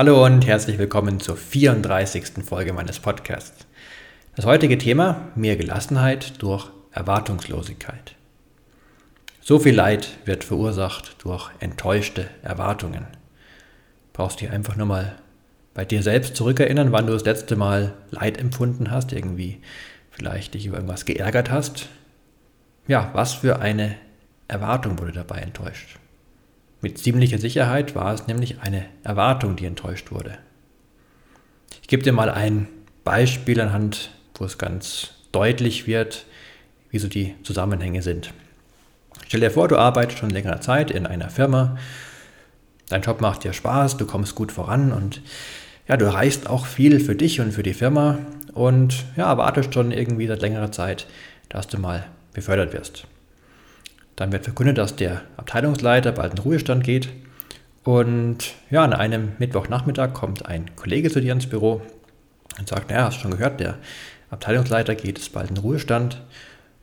Hallo und herzlich willkommen zur 34. Folge meines Podcasts. Das heutige Thema mehr Gelassenheit durch Erwartungslosigkeit. So viel Leid wird verursacht durch enttäuschte Erwartungen. Brauchst dich einfach nur mal bei dir selbst zurückerinnern, wann du das letzte Mal Leid empfunden hast, irgendwie vielleicht dich über irgendwas geärgert hast. Ja, was für eine Erwartung wurde dabei enttäuscht? Mit ziemlicher Sicherheit war es nämlich eine Erwartung, die enttäuscht wurde. Ich gebe dir mal ein Beispiel anhand, wo es ganz deutlich wird, wie so die Zusammenhänge sind. Stell dir vor, du arbeitest schon längere Zeit in einer Firma, dein Job macht dir Spaß, du kommst gut voran und ja, du erreichst auch viel für dich und für die Firma und ja, erwartest schon irgendwie seit längerer Zeit, dass du mal befördert wirst. Dann wird verkündet, dass der Abteilungsleiter bald in Ruhestand geht. Und ja, an einem Mittwochnachmittag kommt ein Kollege zu dir ins Büro und sagt, naja, hast du schon gehört, der Abteilungsleiter geht jetzt bald in Ruhestand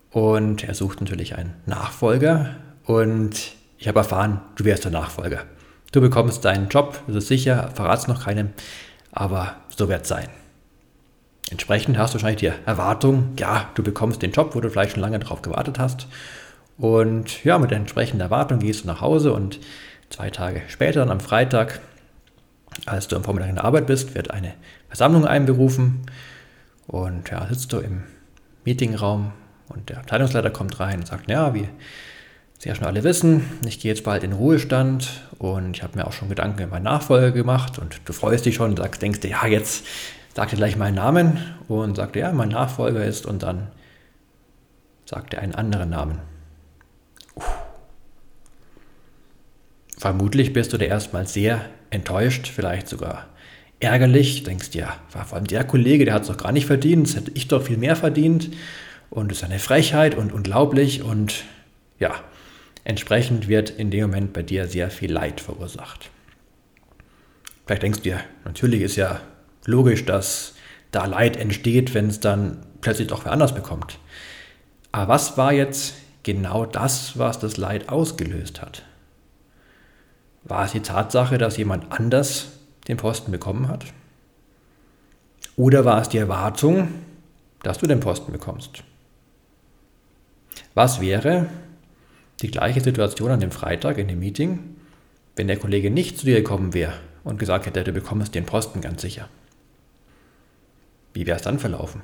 und er sucht natürlich einen Nachfolger und ich habe erfahren, du wärst der Nachfolger. Du bekommst deinen Job, das ist sicher, verrat's noch keinem, aber so wird es sein. Entsprechend hast du wahrscheinlich die Erwartung, ja, du bekommst den Job, wo du vielleicht schon lange darauf gewartet hast und ja, mit entsprechender Erwartung gehst du nach Hause und zwei Tage später, dann am Freitag, als du am Vormittag in der Arbeit bist, wird eine Versammlung einberufen und ja, sitzt du im Meetingraum und der Abteilungsleiter kommt rein und sagt, ja, wie Sie ja schon alle wissen, ich gehe jetzt bald in Ruhestand und ich habe mir auch schon Gedanken über meinen Nachfolger gemacht und du freust dich schon und sagst, denkst dir, ja, jetzt sagt er gleich meinen Namen und sagt, ja, mein Nachfolger ist und dann sagt er einen anderen Namen. Vermutlich bist du da erstmal sehr enttäuscht, vielleicht sogar ärgerlich. Denkst ja, war vor allem der Kollege, der hat es doch gar nicht verdient, das hätte ich doch viel mehr verdient. Und ist eine Frechheit und unglaublich. Und ja, entsprechend wird in dem Moment bei dir sehr viel Leid verursacht. Vielleicht denkst du dir, natürlich ist ja logisch, dass da Leid entsteht, wenn es dann plötzlich doch wer anders bekommt. Aber was war jetzt genau das, was das Leid ausgelöst hat? War es die Tatsache, dass jemand anders den Posten bekommen hat? Oder war es die Erwartung, dass du den Posten bekommst? Was wäre die gleiche Situation an dem Freitag in dem Meeting, wenn der Kollege nicht zu dir gekommen wäre und gesagt hätte, du bekommst den Posten ganz sicher? Wie wäre es dann verlaufen?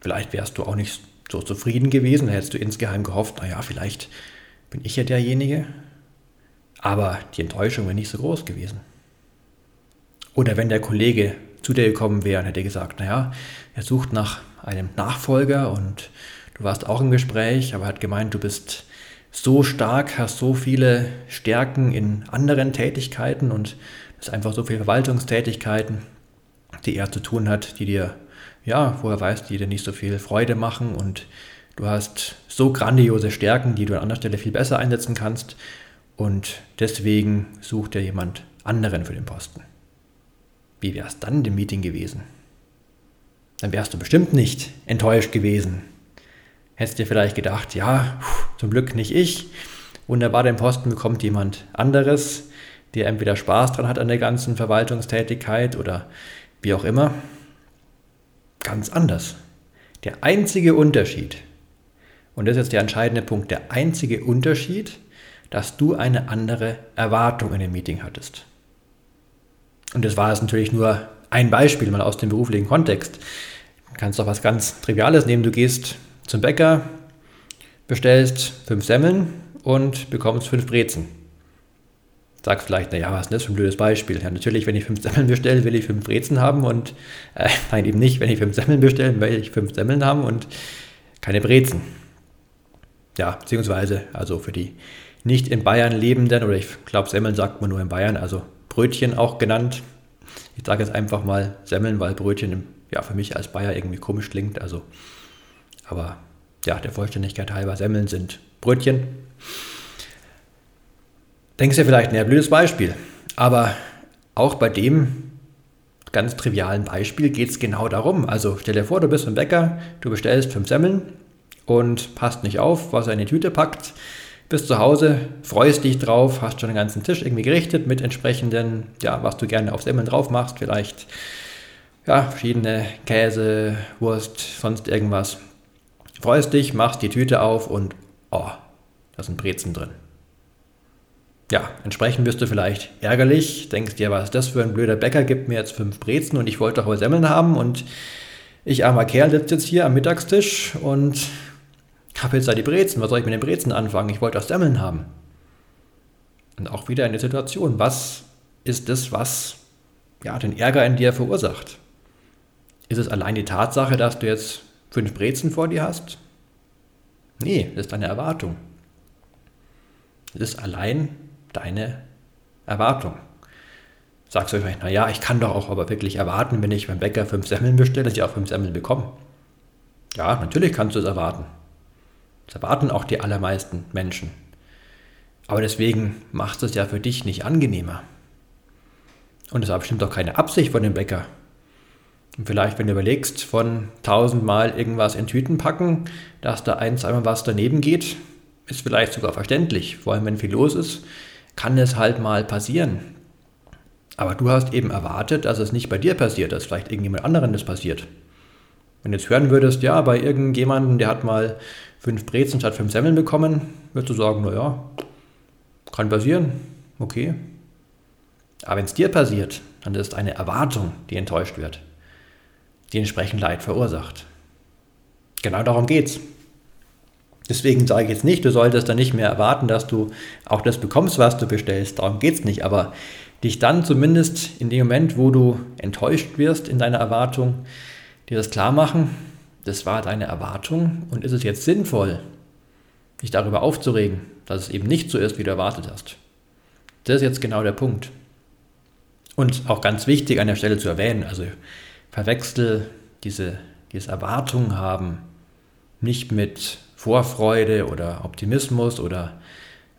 Vielleicht wärst du auch nicht so zufrieden gewesen, hättest du insgeheim gehofft, naja, vielleicht bin ich ja derjenige, aber die Enttäuschung wäre nicht so groß gewesen. Oder wenn der Kollege zu dir gekommen wäre und hätte gesagt, naja, er sucht nach einem Nachfolger und du warst auch im Gespräch, aber er hat gemeint, du bist so stark, hast so viele Stärken in anderen Tätigkeiten und es einfach so viele Verwaltungstätigkeiten, die er zu tun hat, die dir, ja, wo er weiß, die dir nicht so viel Freude machen und du hast so grandiose Stärken, die du an anderer Stelle viel besser einsetzen kannst und deswegen sucht er jemand anderen für den Posten. Wie wäre es dann dem Meeting gewesen? Dann wärst du bestimmt nicht enttäuscht gewesen. Hättest dir vielleicht gedacht, ja, zum Glück nicht ich. Wunderbar, den Posten bekommt jemand anderes, der entweder Spaß dran hat an der ganzen Verwaltungstätigkeit oder wie auch immer. Ganz anders. Der einzige Unterschied, und das ist jetzt der entscheidende Punkt, der einzige Unterschied dass du eine andere Erwartung in dem Meeting hattest. Und das war jetzt natürlich nur ein Beispiel mal aus dem beruflichen Kontext. Du kannst doch was ganz Triviales nehmen. Du gehst zum Bäcker, bestellst fünf Semmeln und bekommst fünf Brezen. Sagst vielleicht, naja, was ist das für ein blödes Beispiel? Ja, natürlich, wenn ich fünf Semmeln bestelle, will ich fünf Brezen haben und, äh, nein, eben nicht, wenn ich fünf Semmeln bestelle, will ich fünf Semmeln haben und keine Brezen. Ja, beziehungsweise, also für die nicht in Bayern lebenden, oder ich glaube, Semmeln sagt man nur in Bayern, also Brötchen auch genannt. Ich sage jetzt einfach mal Semmeln, weil Brötchen ja für mich als Bayer irgendwie komisch klingt. Also, aber ja, der Vollständigkeit halber, Semmeln sind Brötchen. Denkst du vielleicht, ein blödes Beispiel. Aber auch bei dem ganz trivialen Beispiel geht es genau darum. Also stell dir vor, du bist im Bäcker, du bestellst fünf Semmeln und passt nicht auf, was er in die Tüte packt. Bist zu Hause, freust dich drauf, hast schon den ganzen Tisch irgendwie gerichtet mit entsprechenden, ja, was du gerne auf Semmeln drauf machst, vielleicht ja, verschiedene Käse, Wurst, sonst irgendwas. Freust dich, machst die Tüte auf und oh, da sind Brezen drin. Ja, entsprechend bist du vielleicht ärgerlich, denkst dir, was ist das für ein blöder Bäcker, gibt mir jetzt fünf Brezen und ich wollte doch aber Semmeln haben und ich armer Kerl sitze jetzt hier am Mittagstisch und habe jetzt da die Brezen, was soll ich mit den Brezen anfangen? Ich wollte auch Semmeln haben. Und auch wieder eine Situation, was ist das, was ja, den Ärger in dir verursacht? Ist es allein die Tatsache, dass du jetzt fünf Brezen vor dir hast? Nee, das ist deine Erwartung. Es ist allein deine Erwartung. Sagst du vielleicht, naja, ich kann doch auch aber wirklich erwarten, wenn ich beim Bäcker fünf Semmeln bestelle, dass ich auch fünf Semmeln bekomme. Ja, natürlich kannst du es erwarten. Das erwarten auch die allermeisten Menschen. Aber deswegen macht es ja für dich nicht angenehmer. Und es war bestimmt auch keine Absicht von dem Bäcker. Und vielleicht, wenn du überlegst, von tausendmal irgendwas in Tüten packen, dass da eins einmal was daneben geht, ist vielleicht sogar verständlich. Vor allem, wenn viel los ist, kann es halt mal passieren. Aber du hast eben erwartet, dass es nicht bei dir passiert, dass vielleicht irgendjemand anderen das passiert. Wenn du jetzt hören würdest, ja, bei irgendjemandem, der hat mal fünf Brezen statt fünf Semmeln bekommen, würdest du sagen, naja, kann passieren, okay. Aber wenn es dir passiert, dann ist es eine Erwartung, die enttäuscht wird, die entsprechend Leid verursacht. Genau darum geht's. Deswegen sage ich jetzt nicht, du solltest dann nicht mehr erwarten, dass du auch das bekommst, was du bestellst. Darum geht es nicht. Aber dich dann zumindest in dem Moment, wo du enttäuscht wirst in deiner Erwartung, dir das klar machen, das war deine Erwartung und ist es jetzt sinnvoll, dich darüber aufzuregen, dass es eben nicht so ist, wie du erwartet hast. Das ist jetzt genau der Punkt. Und auch ganz wichtig an der Stelle zu erwähnen, also verwechsel diese, diese Erwartung haben nicht mit Vorfreude oder Optimismus oder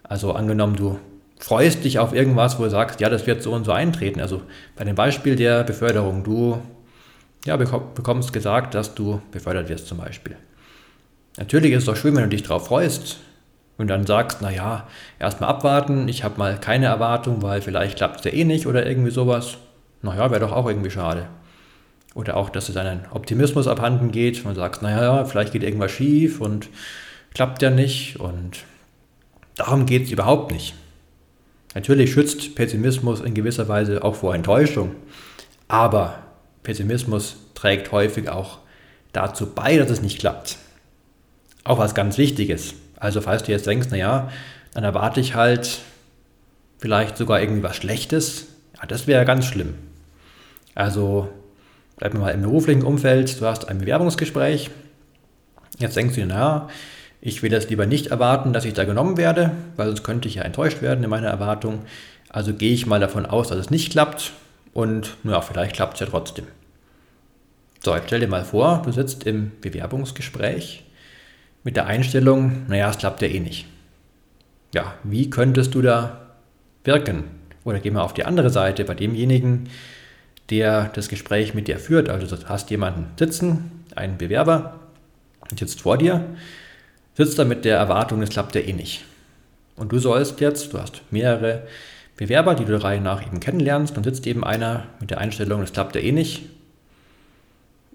also angenommen, du freust dich auf irgendwas, wo du sagst, ja, das wird so und so eintreten. Also bei dem Beispiel der Beförderung, du ja, bekommst gesagt, dass du befördert wirst zum Beispiel. Natürlich ist es doch schön, wenn du dich darauf freust und dann sagst, naja, erstmal abwarten, ich habe mal keine Erwartung, weil vielleicht klappt es ja eh nicht oder irgendwie sowas. Naja, wäre doch auch irgendwie schade. Oder auch, dass es deinen Optimismus abhanden geht. Man sagt, naja, vielleicht geht irgendwas schief und klappt ja nicht. Und darum geht es überhaupt nicht. Natürlich schützt Pessimismus in gewisser Weise auch vor Enttäuschung. Aber Pessimismus trägt häufig auch dazu bei, dass es nicht klappt. Auch was ganz Wichtiges. Also falls du jetzt denkst, naja, dann erwarte ich halt vielleicht sogar irgendwie was Schlechtes, ja, das wäre ganz schlimm. Also bleiben wir mal im beruflichen Umfeld, du hast ein Bewerbungsgespräch, jetzt denkst du dir, naja, ich will das lieber nicht erwarten, dass ich da genommen werde, weil sonst könnte ich ja enttäuscht werden in meiner Erwartung. Also gehe ich mal davon aus, dass es nicht klappt und naja, vielleicht klappt es ja trotzdem. So, jetzt stell dir mal vor, du sitzt im Bewerbungsgespräch mit der Einstellung, naja, es klappt ja eh nicht. Ja, wie könntest du da wirken? Oder geh mal auf die andere Seite bei demjenigen, der das Gespräch mit dir führt. Also du hast jemanden sitzen, einen Bewerber, sitzt vor dir, sitzt da mit der Erwartung, es klappt ja eh nicht. Und du sollst jetzt, du hast mehrere Bewerber, die du der Reihe nach eben kennenlernst, dann sitzt eben einer mit der Einstellung, es klappt ja eh nicht.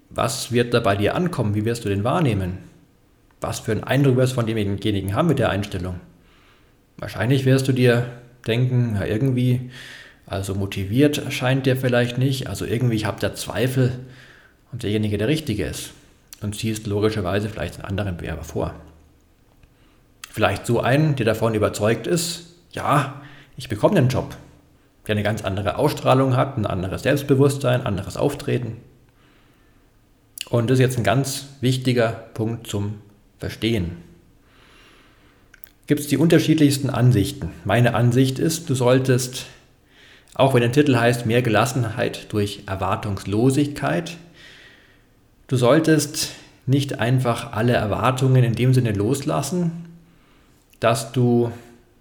Was wird da bei dir ankommen? Wie wirst du den wahrnehmen? Was für einen Eindruck wirst du von demjenigen haben mit der Einstellung? Wahrscheinlich wirst du dir denken, ja, irgendwie also motiviert scheint der vielleicht nicht. Also irgendwie, ich habe da Zweifel, ob derjenige der Richtige ist. Und ziehst logischerweise vielleicht einen anderen Bewerber vor. Vielleicht so einen, der davon überzeugt ist, ja, ich bekomme den Job. Der eine ganz andere Ausstrahlung hat, ein anderes Selbstbewusstsein, ein anderes Auftreten. Und das ist jetzt ein ganz wichtiger Punkt zum Verstehen. Gibt es die unterschiedlichsten Ansichten. Meine Ansicht ist, du solltest Auch wenn der Titel heißt Mehr Gelassenheit durch Erwartungslosigkeit. Du solltest nicht einfach alle Erwartungen in dem Sinne loslassen, dass du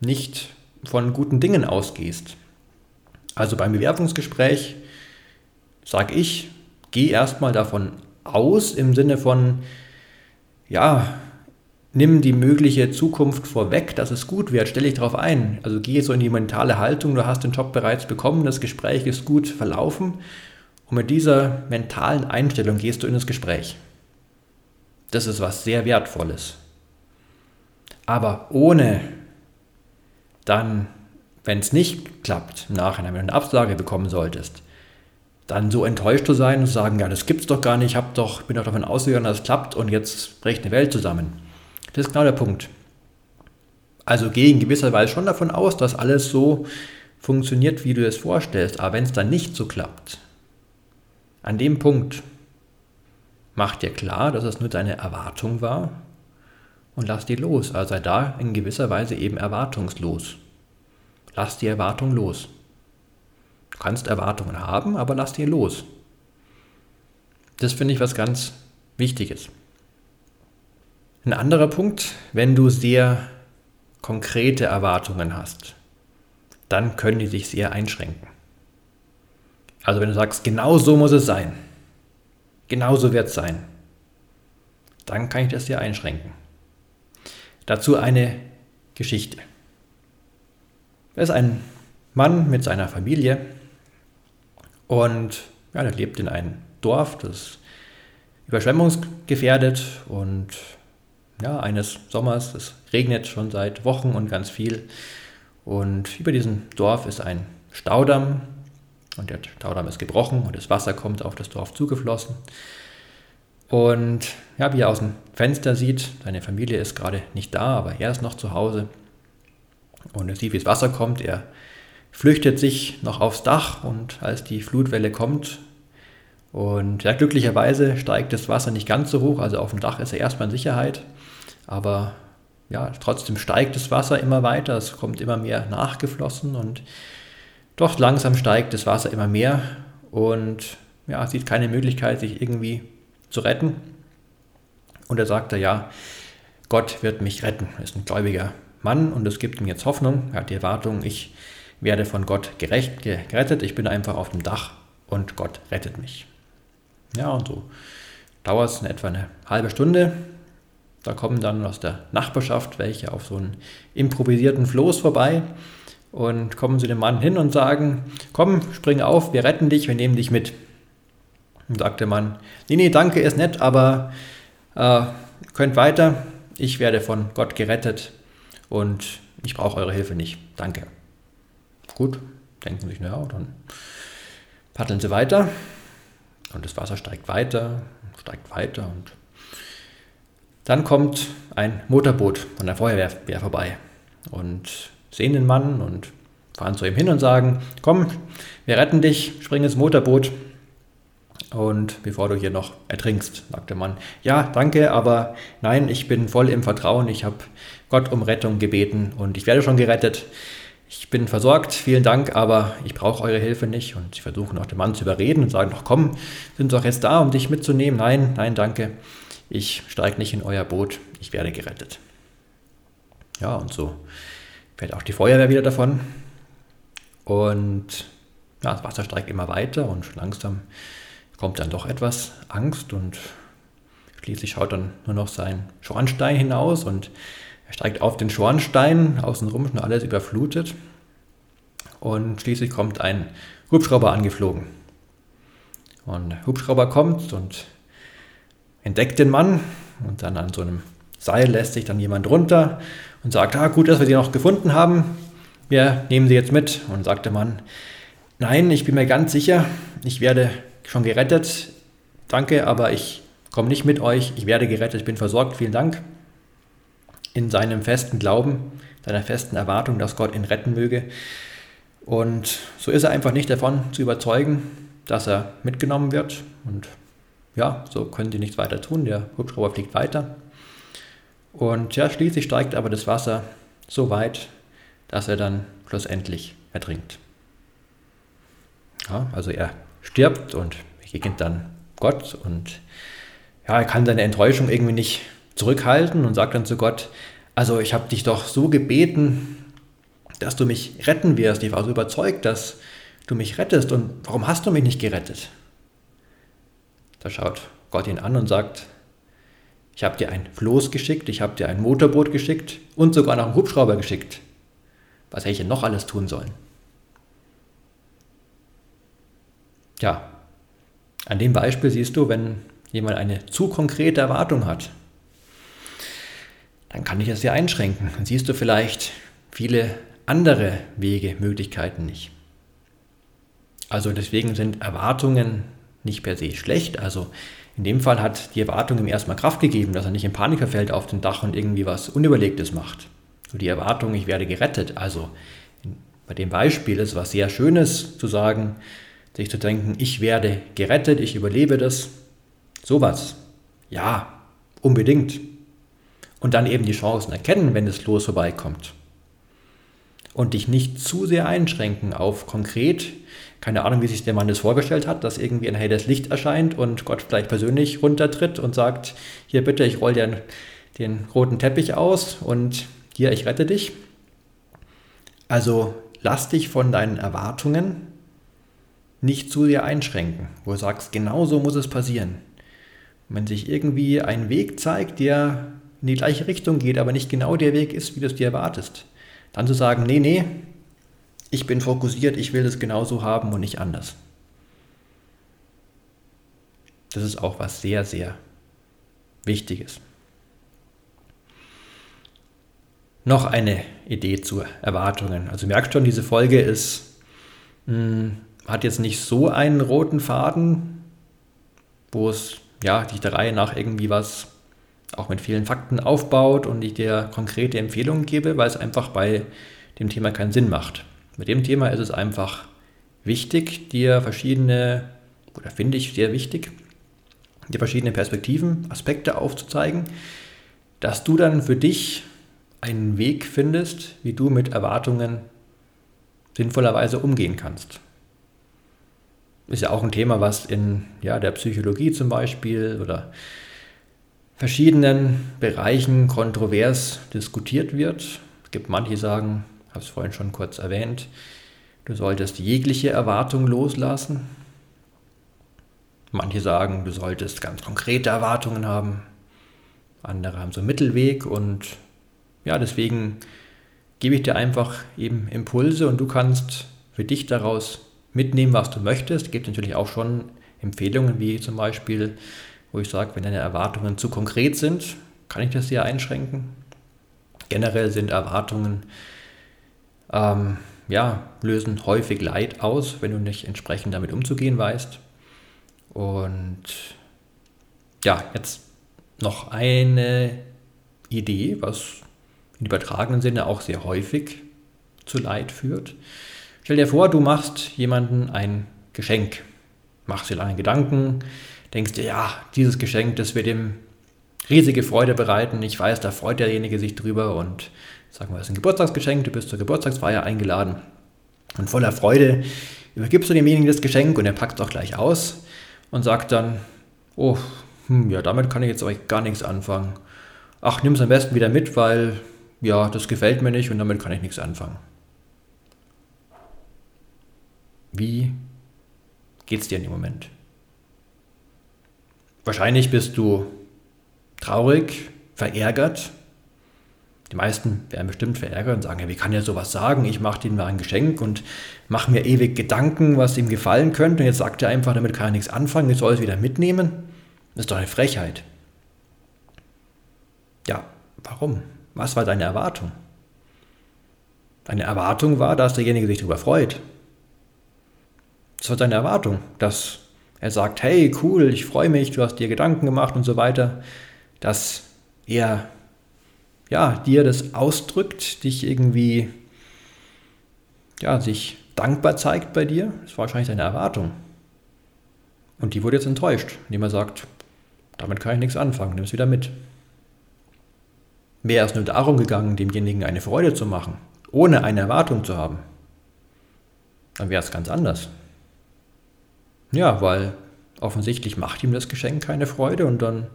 nicht von guten Dingen ausgehst. Also beim Bewerbungsgespräch sage ich, geh erstmal davon aus im Sinne von, ja, nimm die mögliche Zukunft vorweg, dass es gut wird, stell dich darauf ein. Also geh so in die mentale Haltung, du hast den Job bereits bekommen, das Gespräch ist gut verlaufen und mit dieser mentalen Einstellung gehst du in das Gespräch. Das ist was sehr Wertvolles. Aber ohne dann, wenn es nicht klappt, im Nachhinein, wenn du eine Absage bekommen solltest, dann so enttäuscht zu sein und zu sagen, ja, das gibt's doch gar nicht, ich hab doch, bin doch davon ausgegangen, dass es klappt und jetzt bricht eine Welt zusammen. Das ist genau der Punkt. Also gehe in gewisser Weise schon davon aus, dass alles so funktioniert, wie du es vorstellst. Aber wenn es dann nicht so klappt, an dem Punkt mach dir klar, dass es nur deine Erwartung war und lass die los. Also sei da in gewisser Weise eben erwartungslos. Lass die Erwartung los. Du kannst Erwartungen haben, aber lass die los. Das finde ich was ganz Wichtiges. Ein anderer Punkt, wenn du sehr konkrete Erwartungen hast, dann können die sich sehr einschränken. Also wenn du sagst, genau so muss es sein, genau so wird es sein, dann kann ich das sehr einschränken. Dazu eine Geschichte. Es ist ein Mann mit seiner Familie und ja, der lebt in einem Dorf, das überschwemmungsgefährdet und ja, eines Sommers. Es regnet schon seit Wochen und ganz viel. Und über diesem Dorf ist ein Staudamm und der Staudamm ist gebrochen und das Wasser kommt auf das Dorf zugeflossen. Und ja, wie er aus dem Fenster sieht, seine Familie ist gerade nicht da, aber er ist noch zu Hause. Und er sieht, wie das Wasser kommt. Er flüchtet sich noch aufs Dach und als die Flutwelle kommt, und ja, glücklicherweise steigt das Wasser nicht ganz so hoch, also auf dem Dach ist er erstmal in Sicherheit. Aber ja, trotzdem steigt das Wasser immer weiter, es kommt immer mehr nachgeflossen und doch langsam steigt das Wasser immer mehr und ja, sieht keine Möglichkeit, sich irgendwie zu retten. Und er sagte, ja, Gott wird mich retten. Er ist ein gläubiger Mann und es gibt ihm jetzt Hoffnung. Er hat die Erwartung, ich werde von Gott gerecht, gerettet. Ich bin einfach auf dem Dach und Gott rettet mich. Ja, und so dauert es in etwa eine halbe Stunde. Da kommen dann aus der Nachbarschaft welche auf so einen improvisierten Floß vorbei und kommen zu dem Mann hin und sagen, komm, spring auf, wir retten dich, wir nehmen dich mit. Und sagt der Mann, nee, nee, danke, ist nett, aber äh, könnt weiter, ich werde von Gott gerettet und ich brauche eure Hilfe nicht. Danke. Gut, denken sich, naja, dann paddeln sie weiter und das Wasser steigt weiter, steigt weiter und dann kommt ein Motorboot von der Feuerwehr vorbei und sehen den Mann und fahren zu ihm hin und sagen, komm, wir retten dich, spring ins Motorboot und bevor du hier noch ertrinkst, sagt der Mann, ja, danke, aber nein, ich bin voll im Vertrauen, ich habe Gott um Rettung gebeten und ich werde schon gerettet. Ich bin versorgt, vielen Dank, aber ich brauche eure Hilfe nicht. Und sie versuchen auch den Mann zu überreden und sagen, doch komm, sind doch jetzt da, um dich mitzunehmen. Nein, nein, danke ich steige nicht in euer Boot, ich werde gerettet. Ja, und so fährt auch die Feuerwehr wieder davon. Und ja, das Wasser steigt immer weiter und langsam kommt dann doch etwas Angst und schließlich schaut dann nur noch sein Schornstein hinaus und steigt auf den Schornstein, außenrum schon alles überflutet. Und schließlich kommt ein Hubschrauber angeflogen. Und der Hubschrauber kommt und entdeckt den Mann und dann an so einem Seil lässt sich dann jemand runter und sagt, ah, gut, dass wir sie noch gefunden haben, wir nehmen sie jetzt mit. Und sagt der Mann, nein, ich bin mir ganz sicher, ich werde schon gerettet, danke, aber ich komme nicht mit euch, ich werde gerettet, ich bin versorgt, vielen Dank. In seinem festen Glauben, seiner festen Erwartung, dass Gott ihn retten möge. Und so ist er einfach nicht davon zu überzeugen, dass er mitgenommen wird und ja, so können die nichts weiter tun. Der Hubschrauber fliegt weiter. Und ja, schließlich steigt aber das Wasser so weit, dass er dann schlussendlich ertrinkt. Ja, also er stirbt und begegnet dann Gott und ja, er kann seine Enttäuschung irgendwie nicht zurückhalten und sagt dann zu Gott, also ich habe dich doch so gebeten, dass du mich retten wirst. Ich war so überzeugt, dass du mich rettest und warum hast du mich nicht gerettet? Da schaut Gott ihn an und sagt, ich habe dir ein Floß geschickt, ich habe dir ein Motorboot geschickt und sogar noch einen Hubschrauber geschickt. Was hätte ich denn noch alles tun sollen? Ja, an dem Beispiel siehst du, wenn jemand eine zu konkrete Erwartung hat, dann kann ich es dir einschränken. Dann siehst du vielleicht viele andere Wege, Möglichkeiten nicht. Also deswegen sind Erwartungen nicht per se schlecht. Also in dem Fall hat die Erwartung ihm erstmal Kraft gegeben, dass er nicht in Panik verfällt auf dem Dach und irgendwie was Unüberlegtes macht. So die Erwartung, ich werde gerettet. Also bei dem Beispiel ist was sehr Schönes zu sagen, sich zu denken, ich werde gerettet, ich überlebe das. Sowas. Ja, unbedingt. Und dann eben die Chancen erkennen, wenn das Los vorbeikommt. Und dich nicht zu sehr einschränken auf konkret, keine Ahnung, wie sich der Mann das vorgestellt hat, dass irgendwie ein helles Licht erscheint und Gott vielleicht persönlich runtertritt und sagt, hier bitte, ich roll dir den roten Teppich aus und hier, ich rette dich. Also lass dich von deinen Erwartungen nicht zu sehr einschränken, wo du sagst, genau so muss es passieren. Und wenn sich irgendwie ein Weg zeigt, der in die gleiche Richtung geht, aber nicht genau der Weg ist, wie du es dir erwartest, dann zu sagen, nee, nee, ich bin fokussiert, ich will es genauso haben und nicht anders. Das ist auch was sehr, sehr Wichtiges. Noch eine Idee zu Erwartungen. Also merkt schon, diese Folge ist, mh, hm, hat jetzt nicht so einen roten Faden, wo es ja dich der Reihe nach irgendwie was auch mit vielen Fakten aufbaut und ich dir konkrete Empfehlungen gebe, weil es einfach bei dem Thema keinen Sinn macht. Mit dem Thema ist es einfach wichtig, dir verschiedene, oder finde ich sehr wichtig, dir verschiedene Perspektiven, Aspekte aufzuzeigen, dass du dann für dich einen Weg findest, wie du mit Erwartungen sinnvollerweise umgehen kannst. Ist ja auch ein Thema, was in ja, der Psychologie zum Beispiel oder verschiedenen Bereichen kontrovers diskutiert wird. Es gibt manche, die sagen, habe es vorhin schon kurz erwähnt, du solltest jegliche Erwartung loslassen. Manche sagen, du solltest ganz konkrete Erwartungen haben. Andere haben so einen Mittelweg und ja, deswegen gebe ich dir einfach eben Impulse und du kannst für dich daraus mitnehmen, was du möchtest. Es gibt natürlich auch schon Empfehlungen, wie zum Beispiel, wo ich sage, wenn deine Erwartungen zu konkret sind, kann ich das dir einschränken. Generell sind Erwartungen ähm, ja, lösen häufig Leid aus, wenn du nicht entsprechend damit umzugehen weißt. Und ja, jetzt noch eine Idee, was im übertragenen Sinne auch sehr häufig zu Leid führt. Stell dir vor, du machst jemandem ein Geschenk, machst dir lange Gedanken, denkst dir, ja, dieses Geschenk, das wird ihm riesige Freude bereiten. Ich weiß, da freut derjenige sich drüber und sagen wir, es ist ein Geburtstagsgeschenk, du bist zur Geburtstagsfeier eingeladen und voller Freude übergibst du demjenigen das Geschenk und er packt es auch gleich aus und sagt dann, oh, hm, ja, damit kann ich jetzt euch gar nichts anfangen. Ach, nimm es am besten wieder mit, weil, ja, das gefällt mir nicht und damit kann ich nichts anfangen. Wie geht's dir in dem Moment? Wahrscheinlich bist du traurig, verärgert, die meisten werden bestimmt verärgert und sagen, ja, wie kann er sowas sagen? Ich mache ihm mal ein Geschenk und mache mir ewig Gedanken, was ihm gefallen könnte. Und jetzt sagt er einfach, damit kann er nichts anfangen, ich soll es wieder mitnehmen. Das ist doch eine Frechheit. Ja, warum? Was war deine Erwartung? Deine Erwartung war, dass derjenige sich darüber freut. Das war deine Erwartung, dass er sagt, hey, cool, ich freue mich, du hast dir Gedanken gemacht und so weiter, dass er ja, dir das ausdrückt, dich irgendwie, ja, sich dankbar zeigt bei dir, das war wahrscheinlich deine Erwartung. Und die wurde jetzt enttäuscht, indem er sagt, damit kann ich nichts anfangen, nimm es wieder mit. Wäre es nur darum gegangen, demjenigen eine Freude zu machen, ohne eine Erwartung zu haben, dann wäre es ganz anders. Ja, weil offensichtlich macht ihm das Geschenk keine Freude und dann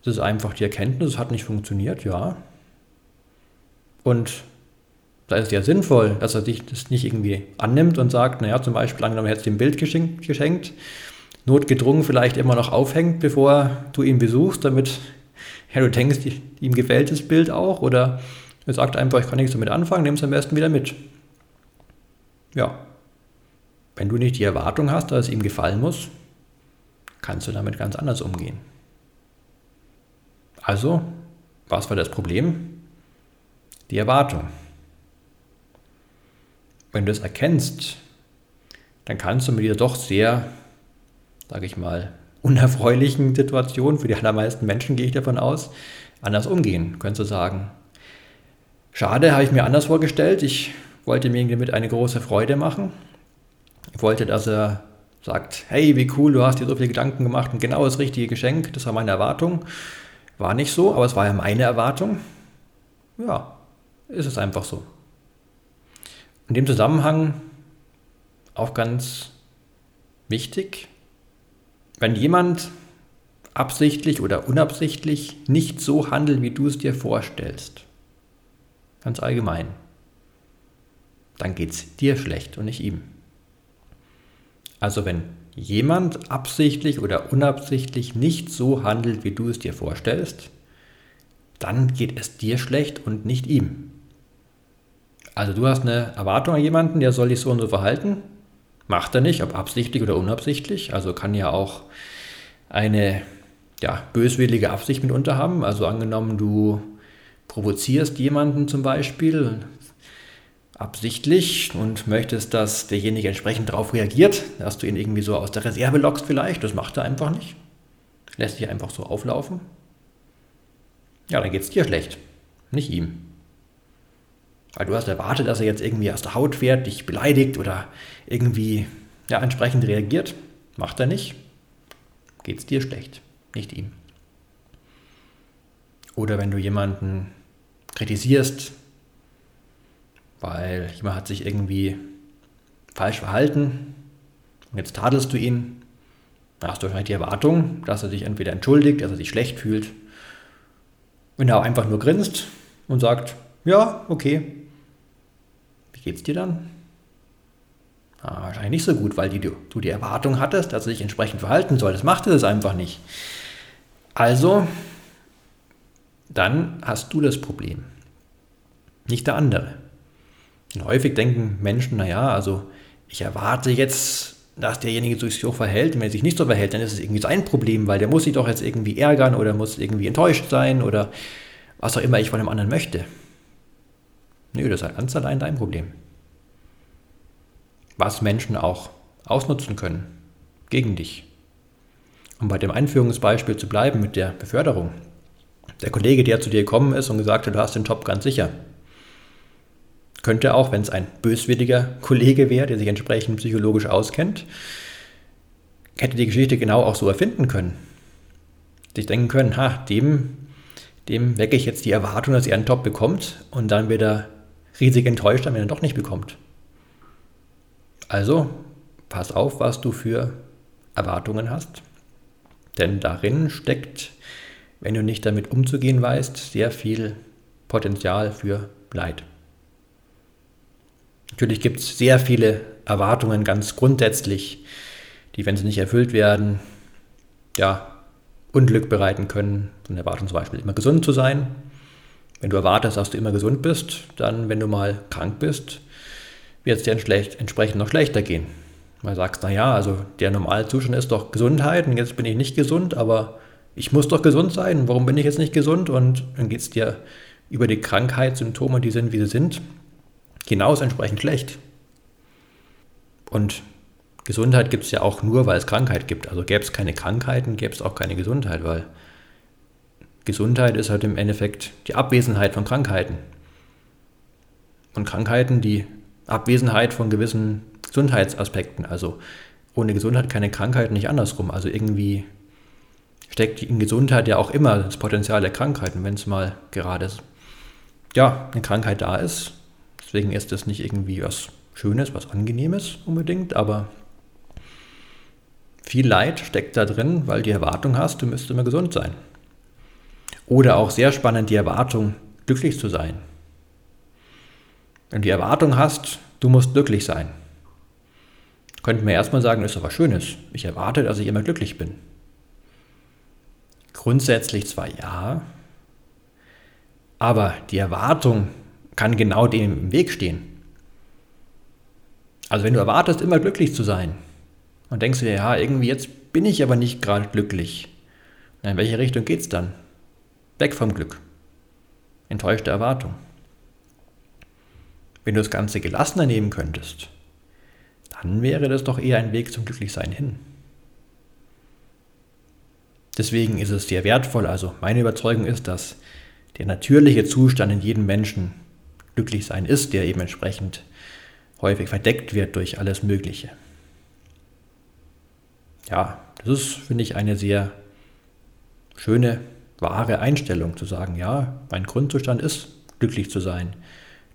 ist es einfach die Erkenntnis, es hat nicht funktioniert, ja. Und da ist es ja sinnvoll, dass er sich das nicht irgendwie annimmt und sagt, naja, zum Beispiel angenommen, er hätte ein Bild geschenkt, geschenkt, notgedrungen vielleicht immer noch aufhängt, bevor du ihn besuchst, damit du denkst, ihm gefällt das Bild auch oder er sagt einfach, ich kann nichts damit anfangen, nimm es am besten wieder mit. Ja, wenn du nicht die Erwartung hast, dass es ihm gefallen muss, kannst du damit ganz anders umgehen. Also, was war das Problem? Die Erwartung. Wenn du es erkennst, dann kannst du mit dieser doch sehr, sage ich mal, unerfreulichen Situation, für die allermeisten Menschen gehe ich davon aus, anders umgehen. Könntest du sagen, schade, habe ich mir anders vorgestellt, ich wollte mir damit eine große Freude machen. Ich wollte, dass er sagt, hey, wie cool, du hast dir so viele Gedanken gemacht, ein genau das richtige Geschenk, das war meine Erwartung. War nicht so, aber es war ja meine Erwartung. Ja, ist es einfach so. In dem Zusammenhang auch ganz wichtig, wenn jemand absichtlich oder unabsichtlich nicht so handelt, wie du es dir vorstellst, ganz allgemein, dann geht es dir schlecht und nicht ihm. Also wenn jemand absichtlich oder unabsichtlich nicht so handelt, wie du es dir vorstellst, dann geht es dir schlecht und nicht ihm. Also du hast eine Erwartung an jemanden, der soll sich so und so verhalten, macht er nicht, ob absichtlich oder unabsichtlich. Also kann ja auch eine ja, böswillige Absicht mitunter haben. Also angenommen, du provozierst jemanden zum Beispiel, absichtlich und möchtest, dass derjenige entsprechend darauf reagiert, dass du ihn irgendwie so aus der Reserve lockst vielleicht, das macht er einfach nicht. Lässt sich einfach so auflaufen. Ja, dann geht es dir schlecht, nicht ihm. Weil du hast erwartet, dass er jetzt irgendwie aus der Haut fährt, dich beleidigt oder irgendwie ja, entsprechend reagiert. Macht er nicht. Geht es dir schlecht, nicht ihm. Oder wenn du jemanden kritisierst, weil jemand hat sich irgendwie falsch verhalten und jetzt tadelst du ihn, dann hast du wahrscheinlich die Erwartung, dass er sich entweder entschuldigt, dass er sich schlecht fühlt, wenn er einfach nur grinst und sagt, ja, okay, wie geht's dir dann? Ah, wahrscheinlich nicht so gut, weil die, du die Erwartung hattest, dass er sich entsprechend verhalten soll. Das macht er das einfach nicht. Also, dann hast du das Problem, nicht der andere. Und häufig denken Menschen, naja, also ich erwarte jetzt, dass derjenige sich so verhält. Und wenn er sich nicht so verhält, dann ist es irgendwie sein Problem, weil der muss sich doch jetzt irgendwie ärgern oder muss irgendwie enttäuscht sein oder was auch immer ich von dem anderen möchte. Nö, das ist ganz allein dein Problem. Was Menschen auch ausnutzen können gegen dich. Um bei dem Einführungsbeispiel zu bleiben mit der Beförderung. Der Kollege, der zu dir gekommen ist und gesagt hat, du hast den Job ganz sicher, könnte auch, wenn es ein böswilliger Kollege wäre, der sich entsprechend psychologisch auskennt, hätte die Geschichte genau auch so erfinden können. Sich denken können, ha, dem, dem wecke ich jetzt die Erwartung, dass er einen Top bekommt und dann wird er riesig enttäuscht, wenn er ihn doch nicht bekommt. Also, pass auf, was du für Erwartungen hast. Denn darin steckt, wenn du nicht damit umzugehen weißt, sehr viel Potenzial für Leid. Natürlich gibt es sehr viele Erwartungen ganz grundsätzlich, die, wenn sie nicht erfüllt werden, ja, Unglück bereiten können. So eine Erwartung zum Beispiel, immer gesund zu sein. Wenn du erwartest, dass du immer gesund bist, dann, wenn du mal krank bist, wird es dir entsprechend noch schlechter gehen. Du sagst, naja, also der normale Zustand ist doch Gesundheit und jetzt bin ich nicht gesund, aber ich muss doch gesund sein. Warum bin ich jetzt nicht gesund? Und dann geht es dir über die Krankheitssymptome, die sind, wie sie sind, hinaus entsprechend schlecht. Und Gesundheit gibt es ja auch nur, weil es Krankheit gibt. Also gäbe es keine Krankheiten, gäbe es auch keine Gesundheit, weil Gesundheit ist halt im Endeffekt die Abwesenheit von Krankheiten. Und Krankheiten die Abwesenheit von gewissen Gesundheitsaspekten. Also ohne Gesundheit keine Krankheit, nicht andersrum. Also irgendwie steckt in Gesundheit ja auch immer das Potenzial der Krankheiten, wenn es mal gerade ja, eine Krankheit da ist, Deswegen ist das nicht irgendwie was Schönes, was Angenehmes unbedingt, aber viel Leid steckt da drin, weil die Erwartung hast, du müsstest immer gesund sein. Oder auch sehr spannend die Erwartung, glücklich zu sein. Wenn du die Erwartung hast, du musst glücklich sein, könnten wir erstmal sagen, das ist doch was Schönes. Ich erwarte, dass ich immer glücklich bin. Grundsätzlich zwar ja, aber die Erwartung kann genau dem im Weg stehen. Also wenn du erwartest, immer glücklich zu sein und denkst dir, ja, irgendwie jetzt bin ich aber nicht gerade glücklich, in welche Richtung geht es dann? Weg vom Glück. Enttäuschte Erwartung. Wenn du das Ganze gelassener nehmen könntest, dann wäre das doch eher ein Weg zum Glücklichsein hin. Deswegen ist es sehr wertvoll, also meine Überzeugung ist, dass der natürliche Zustand in jedem Menschen glücklich sein ist, der eben entsprechend häufig verdeckt wird durch alles Mögliche. Ja, das ist, finde ich, eine sehr schöne, wahre Einstellung zu sagen, ja, mein Grundzustand ist, glücklich zu sein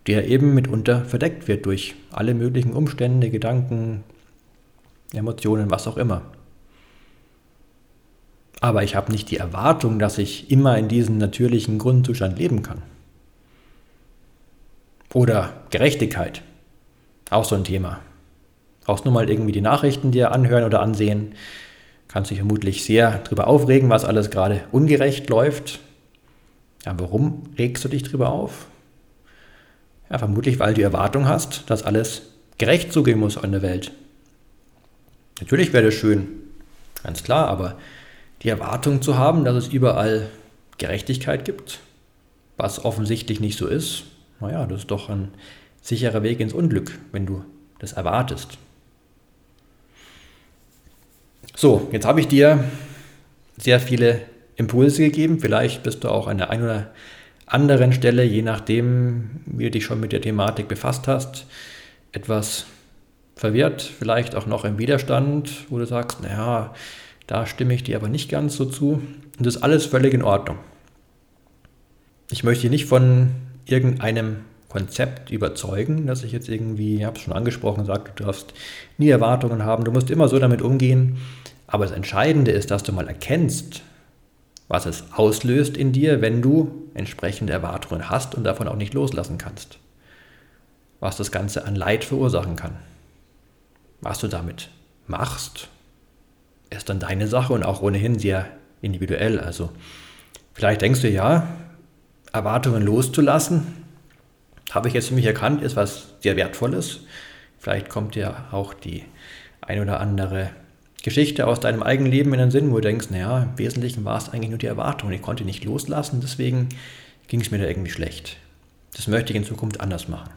der eben mitunter verdeckt wird durch alle möglichen Umstände, Gedanken, Emotionen, was auch immer. Aber ich habe nicht die Erwartung, dass ich immer in diesem natürlichen Grundzustand leben kann. Oder Gerechtigkeit, auch so ein Thema. Brauchst nur mal irgendwie die Nachrichten dir anhören oder ansehen. Kannst dich vermutlich sehr darüber aufregen, was alles gerade ungerecht läuft. Ja, warum regst du dich darüber auf? Ja, vermutlich, weil du die Erwartung hast, dass alles gerecht zugehen muss an der Welt. Natürlich wäre das schön, ganz klar, aber die Erwartung zu haben, dass es überall Gerechtigkeit gibt, was offensichtlich nicht so ist, naja, das ist doch ein sicherer Weg ins Unglück, wenn du das erwartest. So, jetzt habe ich dir sehr viele Impulse gegeben. Vielleicht bist du auch an der einen oder anderen Stelle, je nachdem, wie du dich schon mit der Thematik befasst hast, etwas verwirrt, vielleicht auch noch im Widerstand, wo du sagst, naja, da stimme ich dir aber nicht ganz so zu. Und das ist alles völlig in Ordnung. Ich möchte nicht von irgendeinem Konzept überzeugen, dass ich jetzt irgendwie, ich habe es schon angesprochen, sage, du darfst nie Erwartungen haben, du musst immer so damit umgehen. Aber das Entscheidende ist, dass du mal erkennst, was es auslöst in dir, wenn du entsprechende Erwartungen hast und davon auch nicht loslassen kannst. Was das Ganze an Leid verursachen kann. Was du damit machst, ist dann deine Sache und auch ohnehin sehr individuell. Also vielleicht denkst du ja, Erwartungen loszulassen, habe ich jetzt für mich erkannt, ist was sehr Wertvolles. Vielleicht kommt dir auch die ein oder andere Geschichte aus deinem eigenen Leben in den Sinn, wo du denkst, naja, im Wesentlichen war es eigentlich nur die Erwartung. Ich konnte nicht loslassen, deswegen ging es mir da irgendwie schlecht. Das möchte ich in Zukunft anders machen.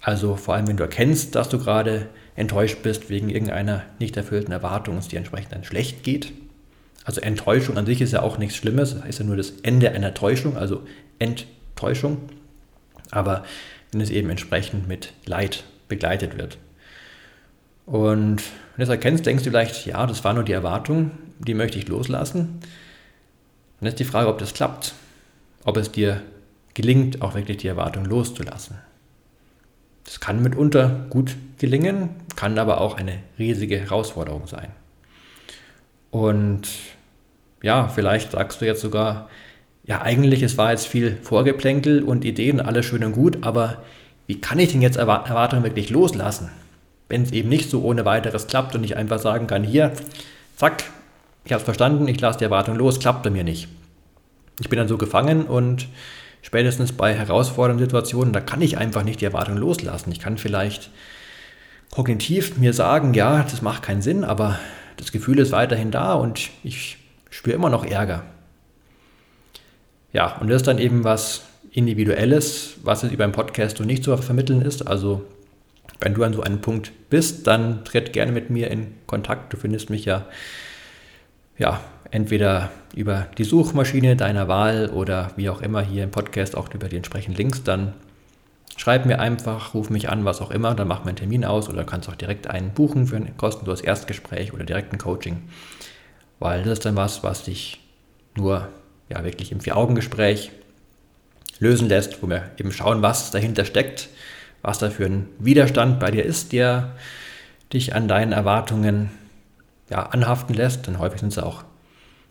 Also vor allem, wenn du erkennst, dass du gerade enttäuscht bist wegen irgendeiner nicht erfüllten Erwartung und es dir entsprechend dann schlecht geht. Also Enttäuschung an sich ist ja auch nichts Schlimmes, das ist ja nur das Ende einer Täuschung, also Enttäuschung. Aber wenn es eben entsprechend mit Leid begleitet wird. Und wenn du das erkennst, denkst du vielleicht, ja, das war nur die Erwartung, die möchte ich loslassen. Dann ist die Frage, ob das klappt. Ob es dir gelingt, auch wirklich die Erwartung loszulassen. Das kann mitunter gut gelingen, kann aber auch eine riesige Herausforderung sein. Und ja, vielleicht sagst du jetzt sogar, ja, eigentlich, es war jetzt viel Vorgeplänkel und Ideen, alles schön und gut, aber wie kann ich denn jetzt Erwartungen wirklich loslassen? wenn es eben nicht so ohne weiteres klappt und ich einfach sagen kann, hier, zack, ich habe es verstanden, ich lasse die Erwartung los, klappt bei mir nicht. Ich bin dann so gefangen und spätestens bei herausfordernden Situationen, da kann ich einfach nicht die Erwartung loslassen. Ich kann vielleicht kognitiv mir sagen, ja, das macht keinen Sinn, aber das Gefühl ist weiterhin da und ich spüre immer noch Ärger. Ja, und das ist dann eben was Individuelles, was es über einen Podcast so nicht zu vermitteln ist. Also wenn du an so einem Punkt bist, dann tritt gerne mit mir in Kontakt. Du findest mich ja, ja entweder über die Suchmaschine deiner Wahl oder wie auch immer hier im Podcast auch über die entsprechenden Links. Dann schreib mir einfach, ruf mich an, was auch immer. Dann mach mir einen Termin aus oder kannst auch direkt einen buchen für ein kostenloses Erstgespräch oder direkt ein Coaching. Weil das ist dann was, was dich nur ja wirklich im Vier-Augen-Gespräch lösen lässt, wo wir eben schauen, was dahinter steckt was da für ein Widerstand bei dir ist, der dich an deinen Erwartungen ja, anhaften lässt. Denn häufig sind es auch,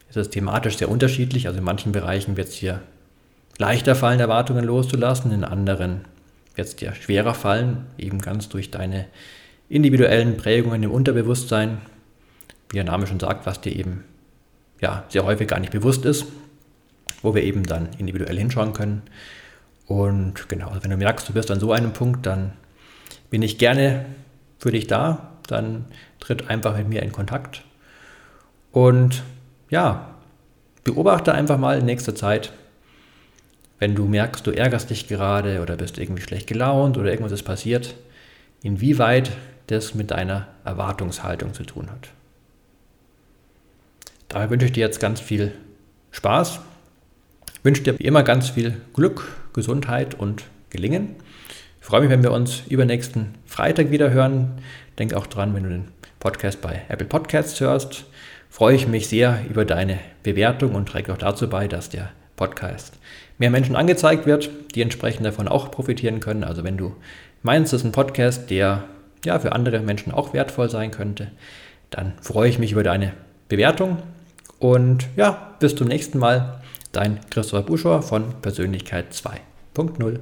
ist es thematisch sehr unterschiedlich. Also in manchen Bereichen wird es hier leichter fallen, Erwartungen loszulassen, in anderen es dir schwerer fallen, eben ganz durch deine individuellen Prägungen im Unterbewusstsein, wie der Name schon sagt, was dir eben ja, sehr häufig gar nicht bewusst ist, wo wir eben dann individuell hinschauen können. Und genau, also wenn du merkst, du bist an so einem Punkt, dann bin ich gerne für dich da. Dann tritt einfach mit mir in Kontakt. Und ja, beobachte einfach mal in nächster Zeit, wenn du merkst, du ärgerst dich gerade oder bist irgendwie schlecht gelaunt oder irgendwas ist passiert, inwieweit das mit deiner Erwartungshaltung zu tun hat. Daher wünsche ich dir jetzt ganz viel Spaß. Ich wünsche dir wie immer ganz viel Glück, Gesundheit und Gelingen. Ich freue mich, wenn wir uns übernächsten Freitag wieder hören. Denk auch dran, wenn du den Podcast bei Apple Podcasts hörst, freue ich mich sehr über deine Bewertung und träge auch dazu bei, dass der Podcast mehr Menschen angezeigt wird, die entsprechend davon auch profitieren können. Also wenn du meinst, es ist ein Podcast, der ja für andere Menschen auch wertvoll sein könnte, dann freue ich mich über deine Bewertung. Und ja, bis zum nächsten Mal. Dein Christopher Buschor von Persönlichkeit 2.0.